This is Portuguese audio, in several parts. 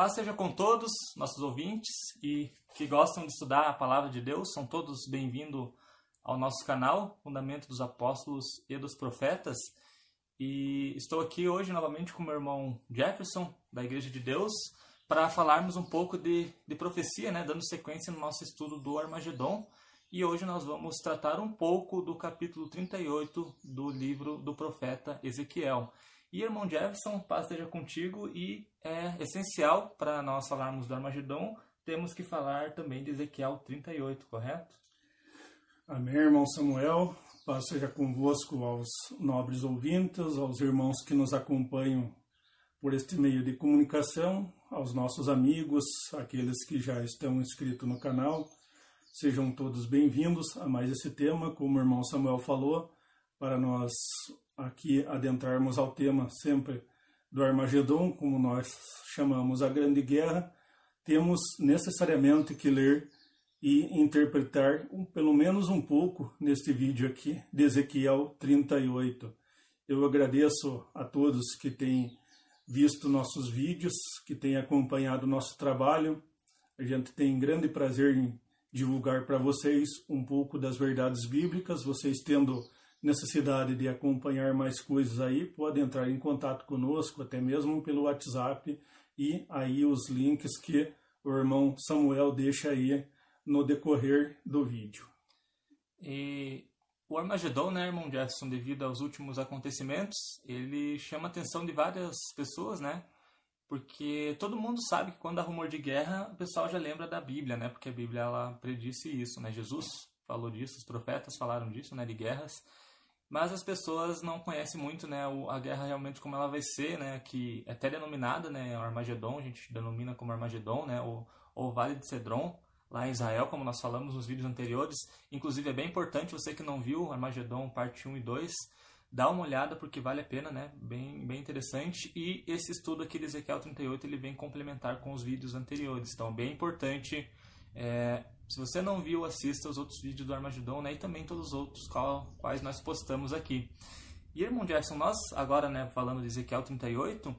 Paz seja com todos, nossos ouvintes e que gostam de estudar a palavra de Deus. São todos bem-vindos ao nosso canal, Fundamento dos Apóstolos e dos Profetas. E estou aqui hoje novamente com meu irmão Jefferson, da Igreja de Deus, para falarmos um pouco de, de profecia, né, dando sequência no nosso estudo do Armagedon. E hoje nós vamos tratar um pouco do capítulo 38 do livro do profeta Ezequiel. E irmão Jefferson, paz esteja contigo e é essencial para nós falarmos do Armagedon, temos que falar também de Ezequiel 38, correto? Amém, irmão Samuel. Paz seja convosco aos nobres ouvintes, aos irmãos que nos acompanham por este meio de comunicação, aos nossos amigos, aqueles que já estão inscritos no canal. Sejam todos bem-vindos a mais esse tema, como o irmão Samuel falou, para nós aqui adentrarmos ao tema sempre do Armagedon, como nós chamamos a Grande Guerra, temos necessariamente que ler e interpretar um, pelo menos um pouco neste vídeo aqui de Ezequiel 38. Eu agradeço a todos que têm visto nossos vídeos, que têm acompanhado nosso trabalho. A gente tem grande prazer em divulgar para vocês um pouco das verdades bíblicas, vocês tendo necessidade de acompanhar mais coisas aí, pode entrar em contato conosco, até mesmo pelo WhatsApp, e aí os links que o irmão Samuel deixa aí no decorrer do vídeo. E o Armagedon, né, irmão Jefferson, devido aos últimos acontecimentos, ele chama a atenção de várias pessoas, né? Porque todo mundo sabe que quando há rumor de guerra, o pessoal já lembra da Bíblia, né? Porque a Bíblia ela predisse isso, né? Jesus falou disso, os profetas falaram disso, né, de guerras mas as pessoas não conhecem muito né, a guerra realmente como ela vai ser, né, que é até denominada né, Armagedon, a gente denomina como Armagedon, né, ou, ou Vale de Cedron, lá em Israel, como nós falamos nos vídeos anteriores. Inclusive é bem importante, você que não viu Armagedon parte 1 e 2, dá uma olhada porque vale a pena, né, bem, bem interessante. E esse estudo aqui de Ezequiel 38 ele vem complementar com os vídeos anteriores, então bem importante é, se você não viu, assista os outros vídeos do Armagedon né, e também todos os outros quais nós postamos aqui. E, irmão Jefferson, nós agora, né, falando de Ezequiel 38,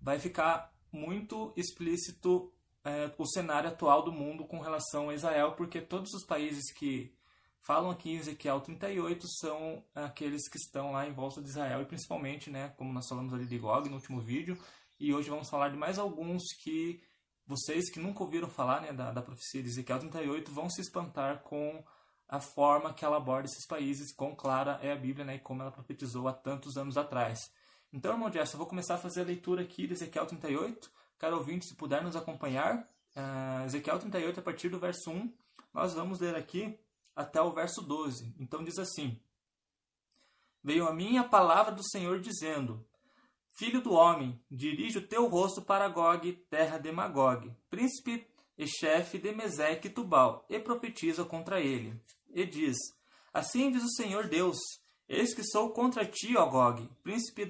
vai ficar muito explícito é, o cenário atual do mundo com relação a Israel, porque todos os países que falam aqui em Ezequiel 38 são aqueles que estão lá em volta de Israel, e principalmente, né, como nós falamos ali de Gog no último vídeo, e hoje vamos falar de mais alguns que vocês que nunca ouviram falar né, da, da profecia de Ezequiel 38 vão se espantar com a forma que ela aborda esses países, quão clara é a Bíblia né, e como ela profetizou há tantos anos atrás. Então, irmão Jess, eu vou começar a fazer a leitura aqui de Ezequiel 38. Caro ouvinte, se puder nos acompanhar, uh, Ezequiel 38, a partir do verso 1, nós vamos ler aqui até o verso 12. Então diz assim: Veio a mim a palavra do Senhor dizendo: Filho do homem, dirige o teu rosto para Gog, terra de Magog, príncipe e chefe de Meseque e Tubal, e profetiza contra ele. E diz: Assim diz o Senhor Deus: Eis que sou contra ti, ó Gog, príncipe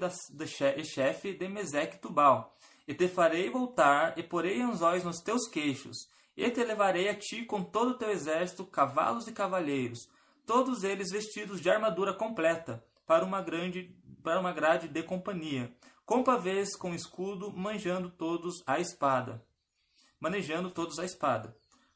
e chefe de Meseque e Tubal, e te farei voltar, e porei anzóis nos teus queixos, e te levarei a ti com todo o teu exército, cavalos e cavalheiros, todos eles vestidos de armadura completa, para uma grande para uma grade de companhia com pavês, com escudo, manjando todos a espada. Manejando todos a espada.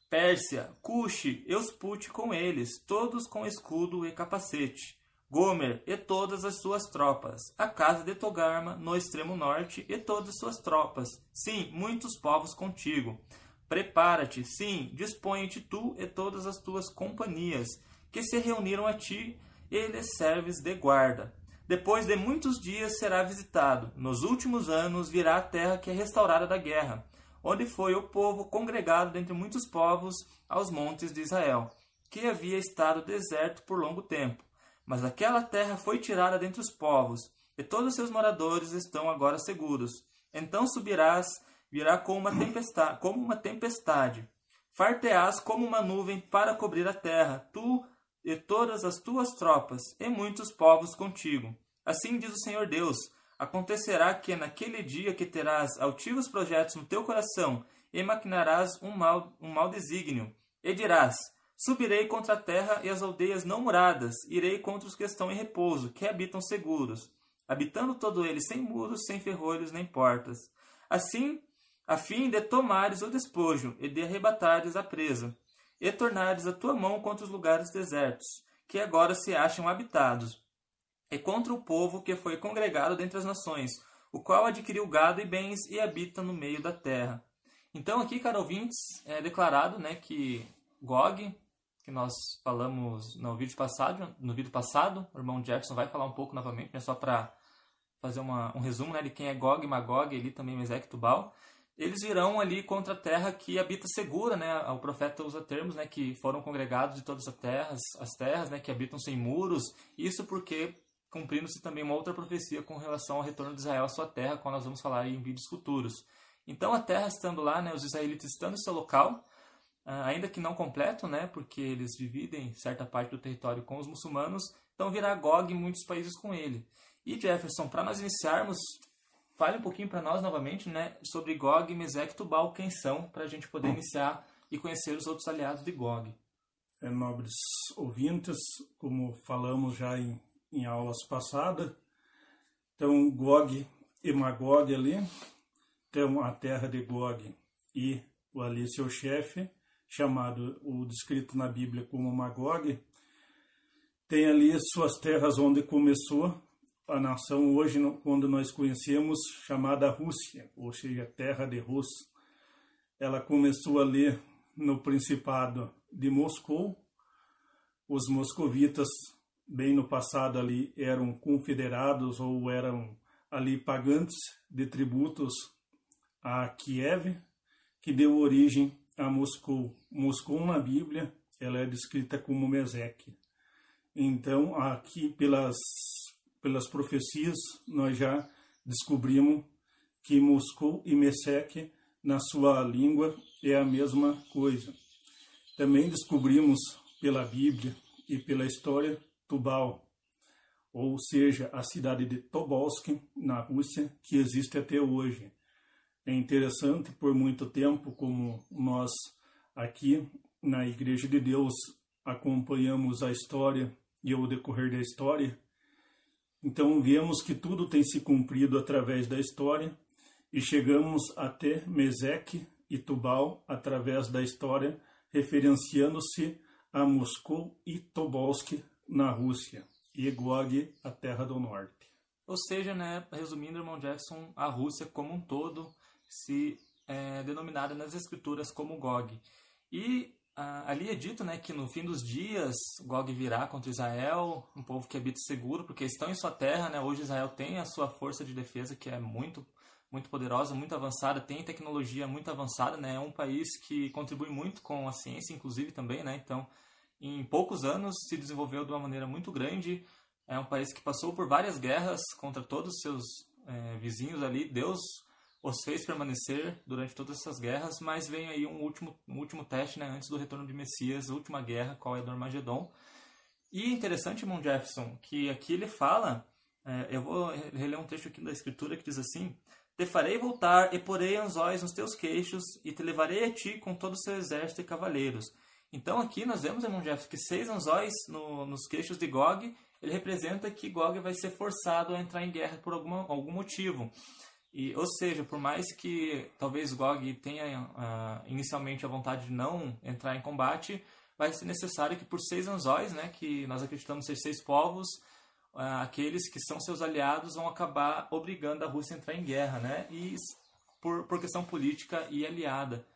Pérsia, Cuxi, Euspute com eles, todos com escudo e capacete. Gomer e todas as suas tropas. A casa de Togarma, no extremo norte, e todas as suas tropas. Sim, muitos povos contigo. Prepara-te, sim, dispõe-te tu e todas as tuas companhias, que se reuniram a ti, e lhes serves de guarda. Depois de muitos dias será visitado. Nos últimos anos virá a terra que é restaurada da guerra, onde foi o povo congregado dentre muitos povos aos montes de Israel, que havia estado deserto por longo tempo. Mas aquela terra foi tirada dentre os povos, e todos seus moradores estão agora seguros. Então subirás, virá como uma tempestade, como uma tempestade. Farteás como uma nuvem para cobrir a terra, tu e todas as tuas tropas, e muitos povos contigo. Assim diz o Senhor Deus: Acontecerá que naquele dia que terás altivos projetos no teu coração, e maquinarás um mal, um mal desígnio, e dirás: Subirei contra a terra e as aldeias não muradas, irei contra os que estão em repouso, que habitam seguros, habitando todo ele sem muros, sem ferrolhos nem portas. Assim a fim de tomares o despojo e de arrebatares a presa, e tornares a tua mão contra os lugares desertos, que agora se acham habitados, e contra o povo que foi congregado dentre as nações, o qual adquiriu gado e bens e habita no meio da terra. Então aqui, caro ouvintes, é declarado né, que Gog, que nós falamos no vídeo passado, no vídeo passado, o irmão Jefferson vai falar um pouco novamente, né, só para fazer uma, um resumo né, de quem é Gog, Magog, ali também Mesec Tubal eles virão ali contra a terra que habita segura, né? O profeta usa termos, né, que foram congregados de todas as terras, as terras, né, que habitam sem muros. Isso porque cumprindo-se também uma outra profecia com relação ao retorno de Israel à sua terra, qual nós vamos falar em vídeos futuros. Então a terra estando lá, né, os israelitas estando em seu local, ah, ainda que não completo, né, porque eles dividem certa parte do território com os muçulmanos, então virá Gog em muitos países com ele. E Jefferson, para nós iniciarmos Fale um pouquinho para nós novamente né, sobre Gog, Mesec e Tubal, quem são, para a gente poder iniciar e conhecer os outros aliados de Gog. É, nobres ouvintes, como falamos já em, em aulas passadas, então Gog e Magog ali, então a terra de Gog e o ali seu chefe, chamado o descrito na Bíblia como Magog, tem ali suas terras onde começou a nação hoje, quando nós conhecemos, chamada Rússia, ou seja, terra de Rus. Ela começou ali no Principado de Moscou. Os moscovitas, bem no passado ali, eram confederados ou eram ali pagantes de tributos a Kiev, que deu origem a Moscou. Moscou na Bíblia, ela é descrita como Meseque. Então, aqui pelas pelas profecias, nós já descobrimos que Moscou e Mesec, na sua língua, é a mesma coisa. Também descobrimos pela Bíblia e pela história Tubal, ou seja, a cidade de Tobolsk, na Rússia, que existe até hoje. É interessante, por muito tempo, como nós aqui na Igreja de Deus acompanhamos a história e o decorrer da história, então vemos que tudo tem se cumprido através da história e chegamos até Mesec e Tubal através da história, referenciando-se a Moscou e Tobolsk na Rússia e Gog, a Terra do Norte. Ou seja, né, resumindo, irmão Jackson, a Rússia como um todo se é denominada nas escrituras como Gog. E ah, ali é dito né, que no fim dos dias Gog virá contra Israel, um povo que habita seguro, porque estão em sua terra. Né? Hoje Israel tem a sua força de defesa, que é muito, muito poderosa, muito avançada, tem tecnologia muito avançada. Né? É um país que contribui muito com a ciência, inclusive, também. Né? Então, em poucos anos, se desenvolveu de uma maneira muito grande. É um país que passou por várias guerras contra todos os seus é, vizinhos ali. Deus os fez permanecer durante todas essas guerras, mas vem aí um último, um último teste né, antes do retorno de Messias, última guerra, qual é do Armagedon. E interessante, irmão Jefferson, que aqui ele fala, é, eu vou reler um trecho aqui da escritura que diz assim, Te farei voltar e porei anzóis nos teus queixos e te levarei a ti com todo o seu exército e cavaleiros. Então aqui nós vemos, irmão Jefferson, que seis anzóis no, nos queixos de Gog, ele representa que Gog vai ser forçado a entrar em guerra por alguma, algum motivo. E, ou seja, por mais que talvez Gog tenha uh, inicialmente a vontade de não entrar em combate, vai ser necessário que por seis anzóis, né, que nós acreditamos ser seis povos, uh, aqueles que são seus aliados vão acabar obrigando a Rússia a entrar em guerra, né, e por, por questão política e aliada.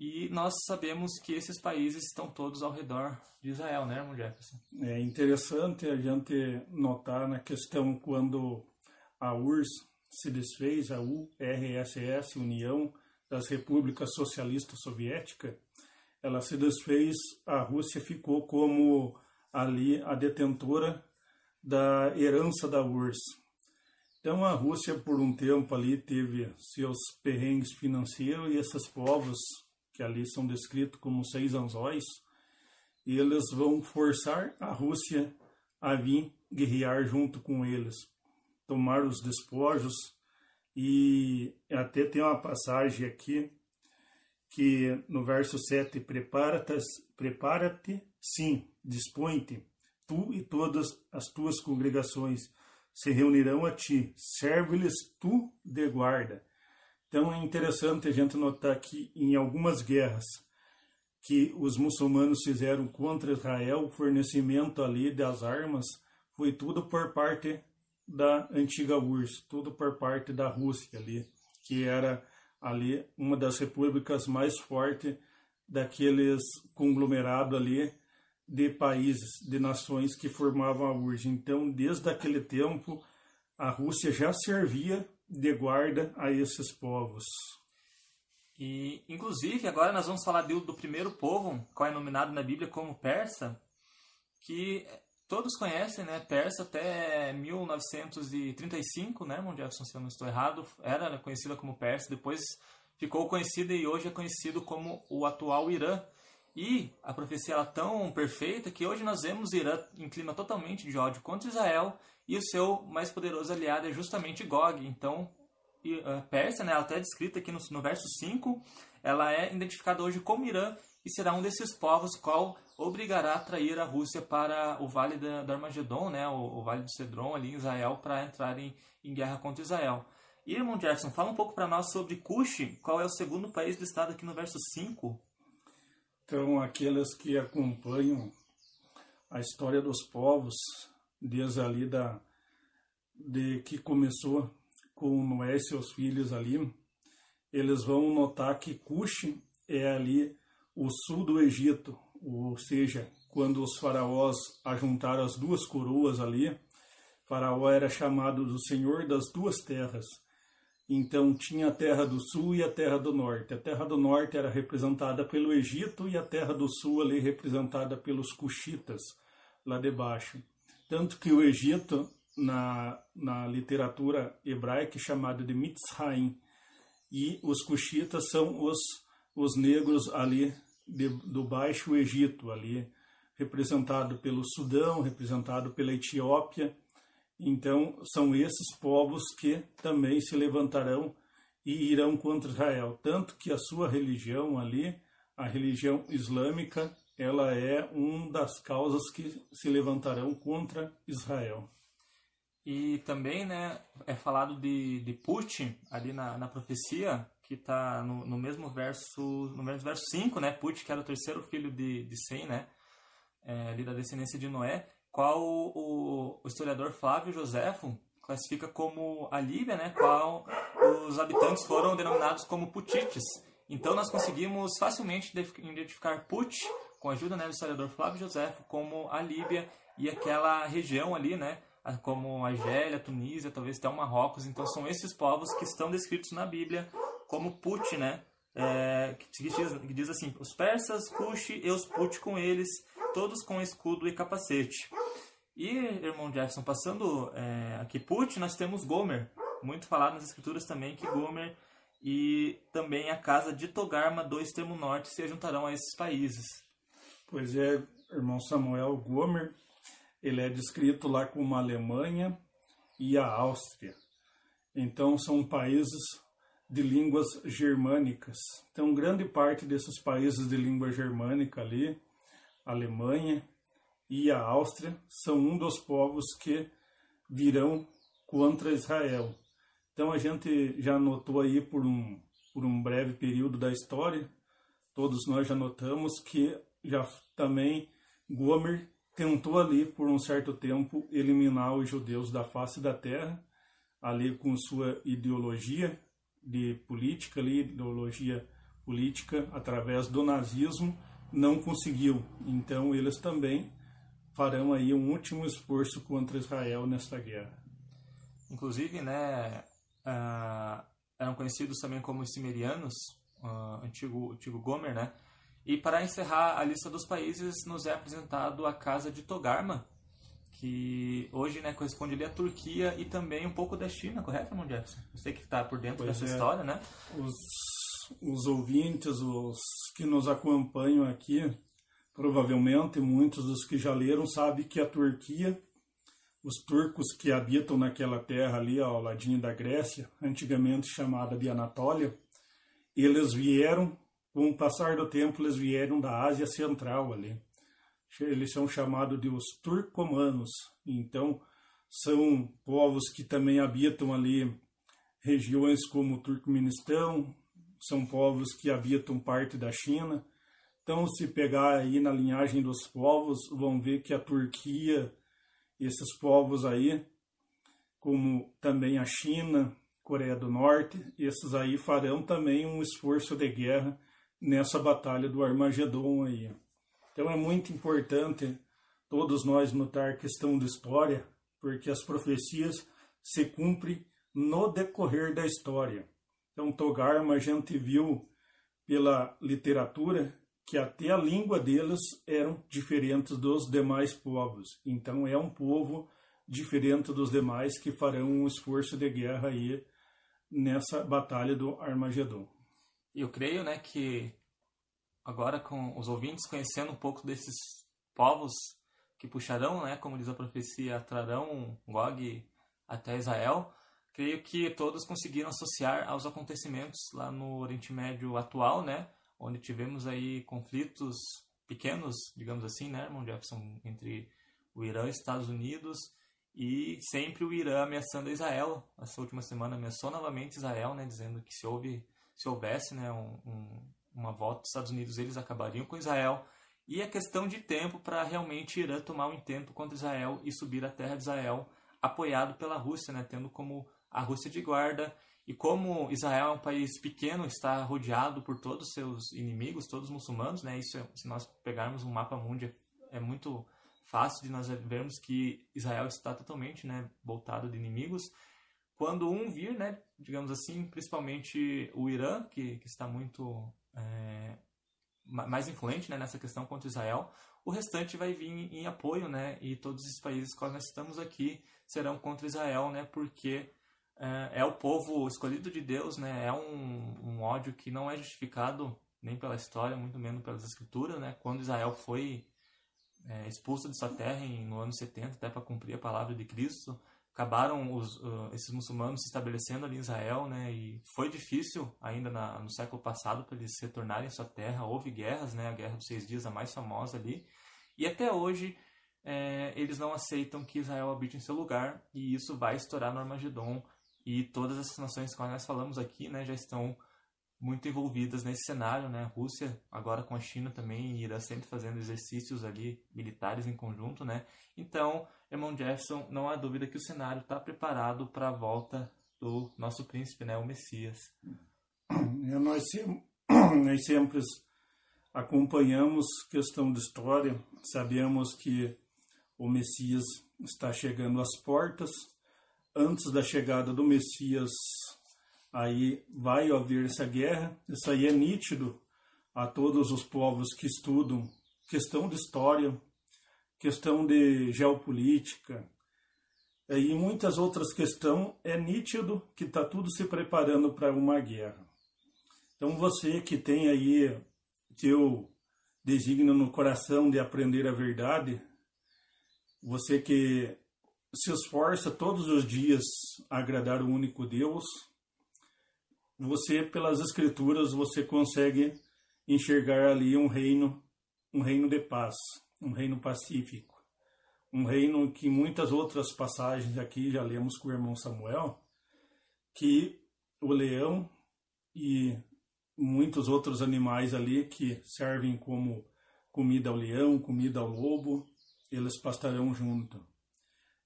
E nós sabemos que esses países estão todos ao redor de Israel, né, irmão Jefferson? É interessante a gente notar na questão quando a URSS se desfez a URSS, União das Repúblicas Socialistas Soviéticas, ela se desfez, a Rússia ficou como ali a detentora da herança da URSS. Então a Rússia por um tempo ali teve seus perrengues financeiros e esses povos que ali são descritos como seis anzóis, eles vão forçar a Rússia a vir guerrear junto com eles, tomar os despojos, e até tem uma passagem aqui que no verso 7, prepara-te, sim, dispõe-te, tu e todas as tuas congregações se reunirão a ti, serve-lhes tu de guarda. Então é interessante a gente notar que em algumas guerras que os muçulmanos fizeram contra Israel, o fornecimento ali das armas foi tudo por parte da antiga URSS, tudo por parte da Rússia ali, que era ali uma das repúblicas mais fortes daqueles conglomerado ali de países, de nações que formavam a URSS. Então, desde aquele tempo, a Rússia já servia de guarda a esses povos. E, inclusive, agora nós vamos falar do, do primeiro povo, qual é nominado na Bíblia como persa, que todos conhecem, né? Persa até 1935, né, irmão Jefferson, se eu não estou errado, era conhecida como Persa, depois ficou conhecida e hoje é conhecido como o atual Irã. E a profecia era tão perfeita que hoje nós vemos Irã em clima totalmente de ódio contra Israel e o seu mais poderoso aliado é justamente Gog. Então, a Pérsia, né, ela até é descrita aqui no, no verso 5, ela é identificada hoje como Irã e será um desses povos qual obrigará a trair a Rússia para o Vale da, do Armagedon, né, o, o, Vale do Cedron ali em Israel, para entrarem em guerra contra Israel. Irmão Jefferson, fala um pouco para nós sobre Cush, qual é o segundo país listado aqui no verso 5. Então, aqueles que acompanham a história dos povos, desde ali da, de que começou com Noé e seus filhos ali, eles vão notar que Cush é ali o sul do Egito, ou seja, quando os faraós ajuntaram as duas coroas ali, Faraó era chamado do Senhor das duas terras. Então tinha a terra do sul e a terra do norte. A terra do norte era representada pelo Egito e a terra do sul ali representada pelos cuxitas, lá debaixo. Tanto que o Egito, na, na literatura hebraica, é chamado de Mitzrayim, e os cuxitas são os, os negros ali de, do Baixo Egito, ali representado pelo Sudão, representado pela Etiópia. Então, são esses povos que também se levantarão e irão contra Israel. Tanto que a sua religião ali, a religião islâmica, ela é uma das causas que se levantarão contra Israel. E também né, é falado de, de Putin ali na, na profecia, que está no, no, mesmo verso, no mesmo verso 5, né? Put, que era o terceiro filho de, de Sem, né? É, ali da descendência de Noé, qual o, o historiador Flávio Joséfo classifica como a Líbia, né? Qual os habitantes foram denominados como Putites. Então nós conseguimos facilmente identificar Put, com a ajuda né, do historiador Flávio Joséfo, como a Líbia e aquela região ali, né? Como Argélia, Tunísia, talvez até o Marrocos. Então são esses povos que estão descritos na Bíblia como Put, né? É, que, diz, que, diz, assim: os persas, Cush e os Put com eles, todos com escudo e capacete. E, irmão Jefferson, passando é, aqui Put, nós temos Gomer, muito falado nas escrituras também que Gomer e também a casa de Togarma do extremo norte se juntarão a esses países. Pois é, irmão Samuel Gomer, ele é descrito lá como a Alemanha e a Áustria. Então são países de línguas germânicas. Então, grande parte desses países de língua germânica ali, a Alemanha e a Áustria, são um dos povos que virão contra Israel. Então, a gente já notou aí por um, por um breve período da história, todos nós já notamos que já também Gomer tentou ali por um certo tempo eliminar os judeus da face da terra, ali com sua ideologia de política ali, ideologia política através do nazismo, não conseguiu. Então eles também farão aí um último esforço contra Israel nesta guerra. Inclusive, né, uh, eram conhecidos também como os uh, antigo, antigo Gomer, né? E para encerrar a lista dos países, nos é apresentado a casa de Togarma, que hoje né, corresponde ali à Turquia e também um pouco da China, correto, irmão Jefferson? Você que está por dentro pois dessa é. história, né? Os, os ouvintes, os que nos acompanham aqui, provavelmente muitos dos que já leram sabem que a Turquia, os turcos que habitam naquela terra ali ao ladinho da Grécia, antigamente chamada de Anatólia, eles vieram, com o passar do tempo, eles vieram da Ásia Central ali. Eles são chamados de os turcomanos. Então, são povos que também habitam ali regiões como o Turcomenistão, são povos que habitam parte da China. Então, se pegar aí na linhagem dos povos, vão ver que a Turquia, esses povos aí, como também a China, Coreia do Norte, esses aí farão também um esforço de guerra nessa batalha do Armagedon aí. Então é muito importante todos nós notar a questão de história, porque as profecias se cumprem no decorrer da história. Então, Togarma a gente viu pela literatura que até a língua deles eram diferentes dos demais povos. Então, é um povo diferente dos demais que farão um esforço de guerra aí nessa batalha do Armagedon. Eu creio, né, que agora com os ouvintes conhecendo um pouco desses povos que puxarão, né, como diz a profecia, trarão Gog até Israel, creio que todos conseguiram associar aos acontecimentos lá no Oriente Médio atual, né, onde tivemos aí conflitos pequenos, digamos assim, né, irmão Jefferson, entre o Irã e os Estados Unidos e sempre o Irã ameaçando Israel. Essa última semana ameaçou novamente Israel, né, dizendo que se houve, se houvesse, né, um, um, uma volta dos Estados Unidos, eles acabariam com Israel. E é questão de tempo para realmente Irã tomar um intento contra Israel e subir a terra de Israel, apoiado pela Rússia, né, tendo como a Rússia de guarda. E como Israel é um país pequeno, está rodeado por todos os seus inimigos, todos os muçulmanos, né? Isso, se nós pegarmos um mapa mundo, é muito fácil de nós vermos que Israel está totalmente, né, voltado de inimigos. Quando um vir, né, digamos assim, principalmente o Irã, que, que está muito é, mais influente né, nessa questão contra Israel, o restante vai vir em apoio, né, e todos os países que nós estamos aqui serão contra Israel, né, porque é, é o povo escolhido de Deus, né? É um, um ódio que não é justificado nem pela história, muito menos pelas escrituras, né? Quando Israel foi é, expulso de sua terra em, no ano 70, até para cumprir a palavra de Cristo, acabaram os, uh, esses muçulmanos se estabelecendo ali em Israel, né? E foi difícil ainda na, no século passado para eles retornarem à sua terra. Houve guerras, né? A Guerra dos Seis Dias, a mais famosa ali. E até hoje é, eles não aceitam que Israel habite em seu lugar e isso vai estourar no Armagedon e todas essas nações que nós falamos aqui né, já estão muito envolvidas nesse cenário, né? Rússia agora com a China também irá sempre fazendo exercícios ali militares em conjunto, né? Então, irmão Jefferson, não há dúvida que o cenário está preparado para a volta do nosso príncipe, né? O Messias. Nós, nós sempre acompanhamos questão de história, sabemos que o Messias está chegando às portas antes da chegada do Messias, aí vai haver essa guerra. Isso aí é nítido a todos os povos que estudam questão de história, questão de geopolítica e muitas outras questões. É nítido que está tudo se preparando para uma guerra. Então você que tem aí teu designo no coração de aprender a verdade, você que se esforça todos os dias a agradar o único Deus, você pelas escrituras você consegue enxergar ali um reino, um reino de paz, um reino pacífico, um reino que muitas outras passagens aqui já lemos com o irmão Samuel, que o leão e muitos outros animais ali que servem como comida ao leão, comida ao lobo, eles pastarão junto.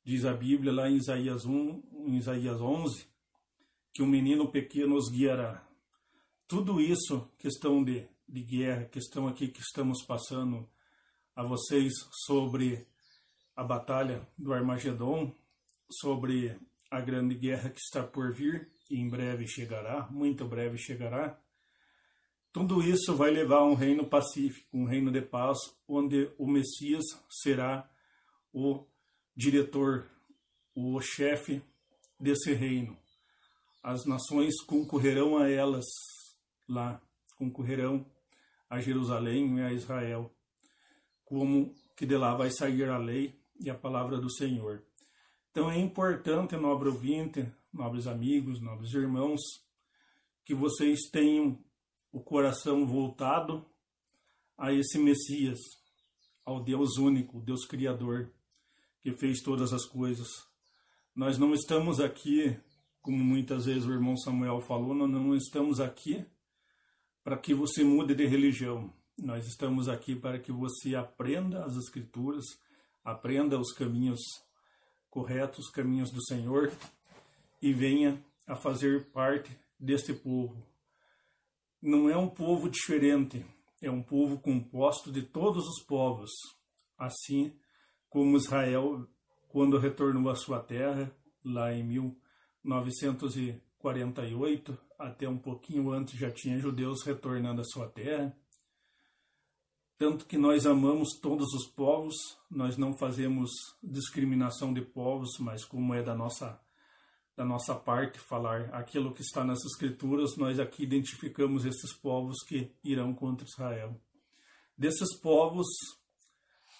Diz a Bíblia lá em Isaías 1, em Isaías 11, que o menino pequeno os guiará. Tudo isso, questão de, de guerra, questão aqui que estamos passando a vocês sobre a batalha do Armagedon, sobre a grande guerra que está por vir e em breve chegará, muito breve chegará. Tudo isso vai levar a um reino pacífico, um reino de paz, onde o Messias será o diretor, o chefe desse reino. As nações concorrerão a elas lá concorrerão a Jerusalém e a Israel, como que de lá vai sair a lei e a palavra do Senhor. Então é importante, nobre ouvinte, nobres amigos, nobres irmãos, que vocês tenham o coração voltado a esse Messias, ao Deus único, Deus Criador, que fez todas as coisas. Nós não estamos aqui, como muitas vezes o irmão Samuel falou, nós não estamos aqui para que você mude de religião. Nós estamos aqui para que você aprenda as Escrituras, aprenda os caminhos corretos, os caminhos do Senhor e venha a fazer parte deste povo. Não é um povo diferente, é um povo composto de todos os povos, assim como Israel, quando retornou à sua terra, lá em 1948, até um pouquinho antes já tinha judeus retornando à sua terra. Tanto que nós amamos todos os povos, nós não fazemos discriminação de povos, mas como é da nossa da nossa parte falar aquilo que está nas escrituras, nós aqui identificamos esses povos que irão contra Israel. Desses povos,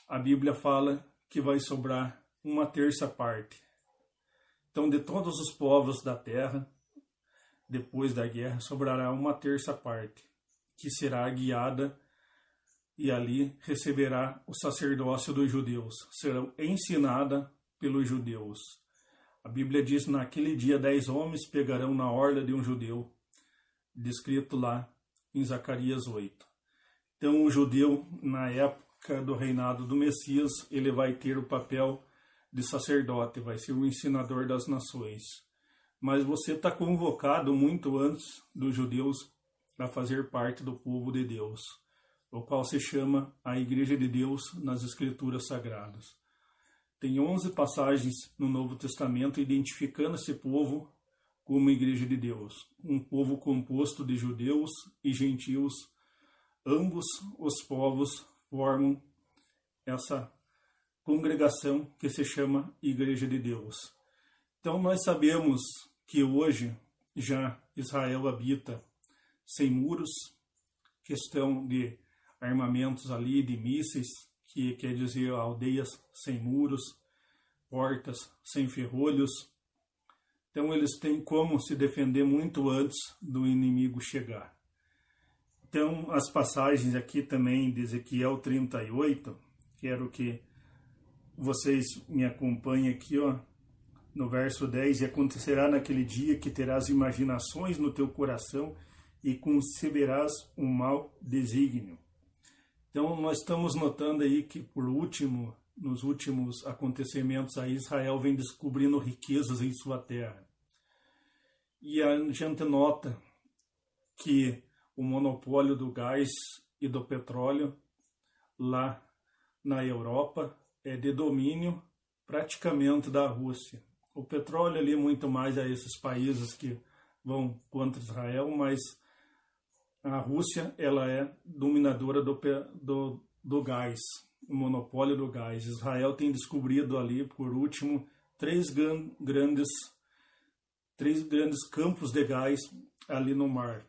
a Bíblia fala que vai sobrar uma terça parte. Então, de todos os povos da terra, depois da guerra, sobrará uma terça parte, que será guiada e ali receberá o sacerdócio dos judeus, serão ensinada pelos judeus. A Bíblia diz: naquele dia dez homens pegarão na orla de um judeu, descrito lá em Zacarias 8. Então, o judeu, na época do reinado do Messias, ele vai ter o papel de sacerdote, vai ser o ensinador das nações mas você está convocado muito antes dos judeus a fazer parte do povo de Deus, o qual se chama a Igreja de Deus nas Escrituras Sagradas. Tem 11 passagens no Novo Testamento identificando esse povo como Igreja de Deus, um povo composto de judeus e gentios. Ambos os povos formam essa congregação que se chama Igreja de Deus. Então nós sabemos que hoje já Israel habita sem muros, questão de armamentos ali, de mísseis, que quer dizer aldeias sem muros, portas sem ferrolhos. Então eles têm como se defender muito antes do inimigo chegar. Então as passagens aqui também de Ezequiel 38, quero que vocês me acompanhem aqui, ó, no verso 10, e acontecerá naquele dia que terás imaginações no teu coração e conceberás um mau desígnio. Então, nós estamos notando aí que, por último, nos últimos acontecimentos, aí Israel vem descobrindo riquezas em sua terra. E a gente nota que o monopólio do gás e do petróleo lá na Europa é de domínio praticamente da Rússia o petróleo ali muito mais a esses países que vão contra Israel, mas a Rússia ela é dominadora do, do, do gás, o monopólio do gás. Israel tem descobrido ali, por último, três grandes, três grandes campos de gás ali no mar.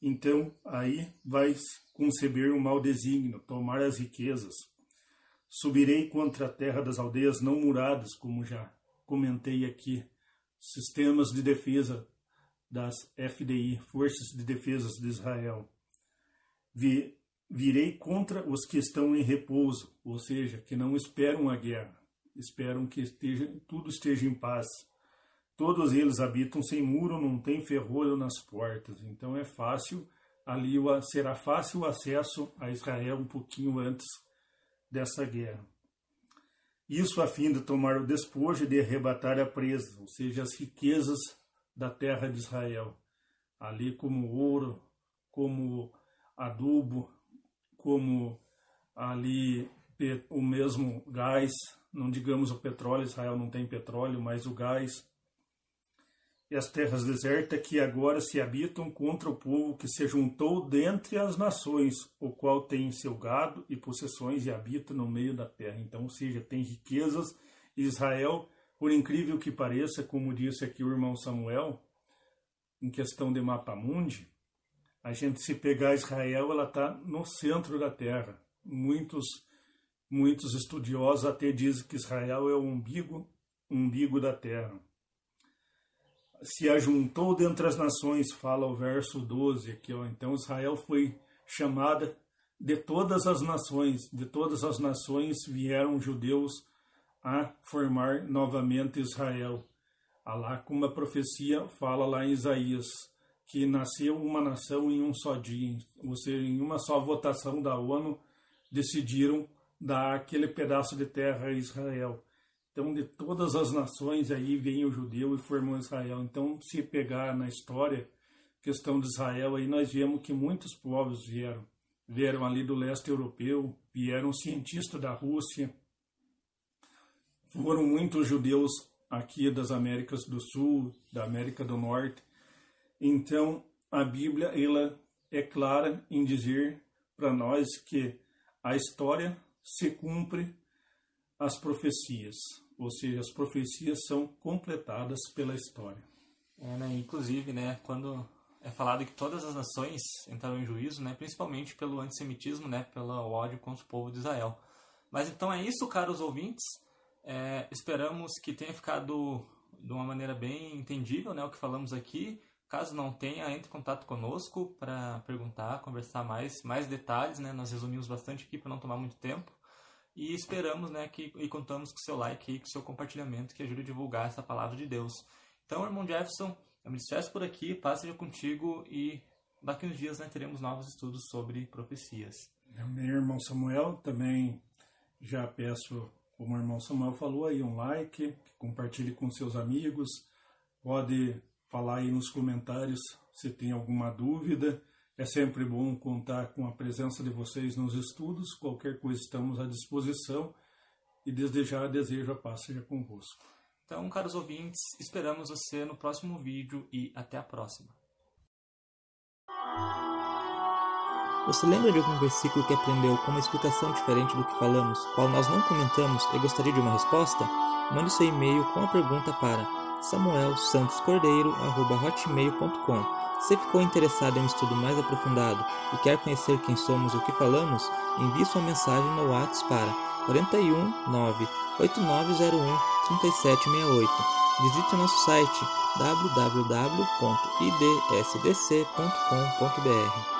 Então, aí vai conceber um mau desígnio, tomar as riquezas. Subirei contra a terra das aldeias não muradas, como já comentei aqui, sistemas de defesa das FDI, Forças de Defesa de Israel. Vi, virei contra os que estão em repouso, ou seja, que não esperam a guerra, esperam que esteja, tudo esteja em paz. Todos eles habitam sem muro, não tem ferrolho nas portas, então é fácil, ali será fácil o acesso a Israel um pouquinho antes dessa guerra. Isso a fim de tomar o despojo e de arrebatar a presa, ou seja, as riquezas da terra de Israel, ali como ouro, como adubo, como ali o mesmo gás, não digamos o petróleo, Israel não tem petróleo, mas o gás, e as terras desertas que agora se habitam contra o povo que se juntou dentre as nações, o qual tem seu gado e possessões e habita no meio da terra. Então, ou seja, tem riquezas. Israel, por incrível que pareça, como disse aqui o irmão Samuel, em questão de mapa mundi, A gente se pegar Israel, ela está no centro da Terra. Muitos muitos estudiosos até dizem que Israel é o umbigo, umbigo da Terra. Se ajuntou dentre as nações, fala o verso 12 aqui, ó. Então Israel foi chamada de todas as nações, de todas as nações vieram judeus a formar novamente Israel. Alá, como a profecia fala lá em Isaías, que nasceu uma nação em um só dia, ou seja, em uma só votação da ONU, decidiram dar aquele pedaço de terra a Israel. Então, de todas as nações aí vem o judeu e formou Israel. Então, se pegar na história, questão de Israel, aí nós vemos que muitos povos vieram. Vieram ali do leste europeu, vieram cientistas da Rússia, foram muitos judeus aqui das Américas do Sul, da América do Norte. Então, a Bíblia ela é clara em dizer para nós que a história se cumpre as profecias, ou seja, as profecias são completadas pela história. É, né? Inclusive, né, quando é falado que todas as nações entraram em juízo, né, principalmente pelo antissemitismo, né, pelo ódio contra o povo de Israel. Mas então é isso, caros ouvintes. É, esperamos que tenha ficado de uma maneira bem entendível né, o que falamos aqui. Caso não tenha, entre em contato conosco para perguntar, conversar mais, mais detalhes. Né? Nós resumimos bastante aqui para não tomar muito tempo. E esperamos né, que, e contamos com seu like e com seu compartilhamento que ajude a divulgar essa palavra de Deus. Então, irmão Jefferson, eu me despeço por aqui, paz seja contigo e daqui uns dias né, teremos novos estudos sobre profecias. Meu irmão Samuel, também já peço como o irmão Samuel falou aí, um like, compartilhe com seus amigos, pode falar aí nos comentários se tem alguma dúvida. É sempre bom contar com a presença de vocês nos estudos, qualquer coisa estamos à disposição e desde já desejo a paz seja convosco. Então, caros ouvintes, esperamos você no próximo vídeo e até a próxima. Você lembra de algum versículo que aprendeu com uma explicação diferente do que falamos, qual nós não comentamos e gostaria de uma resposta? Mande seu e-mail com a pergunta para samuelsantoscordeiro.hotmail.com Se ficou interessado em um estudo mais aprofundado e quer conhecer quem somos e o que falamos, envie sua mensagem no WhatsApp para 41 9 8901 3768. Visite nosso site www.idsdc.com.br.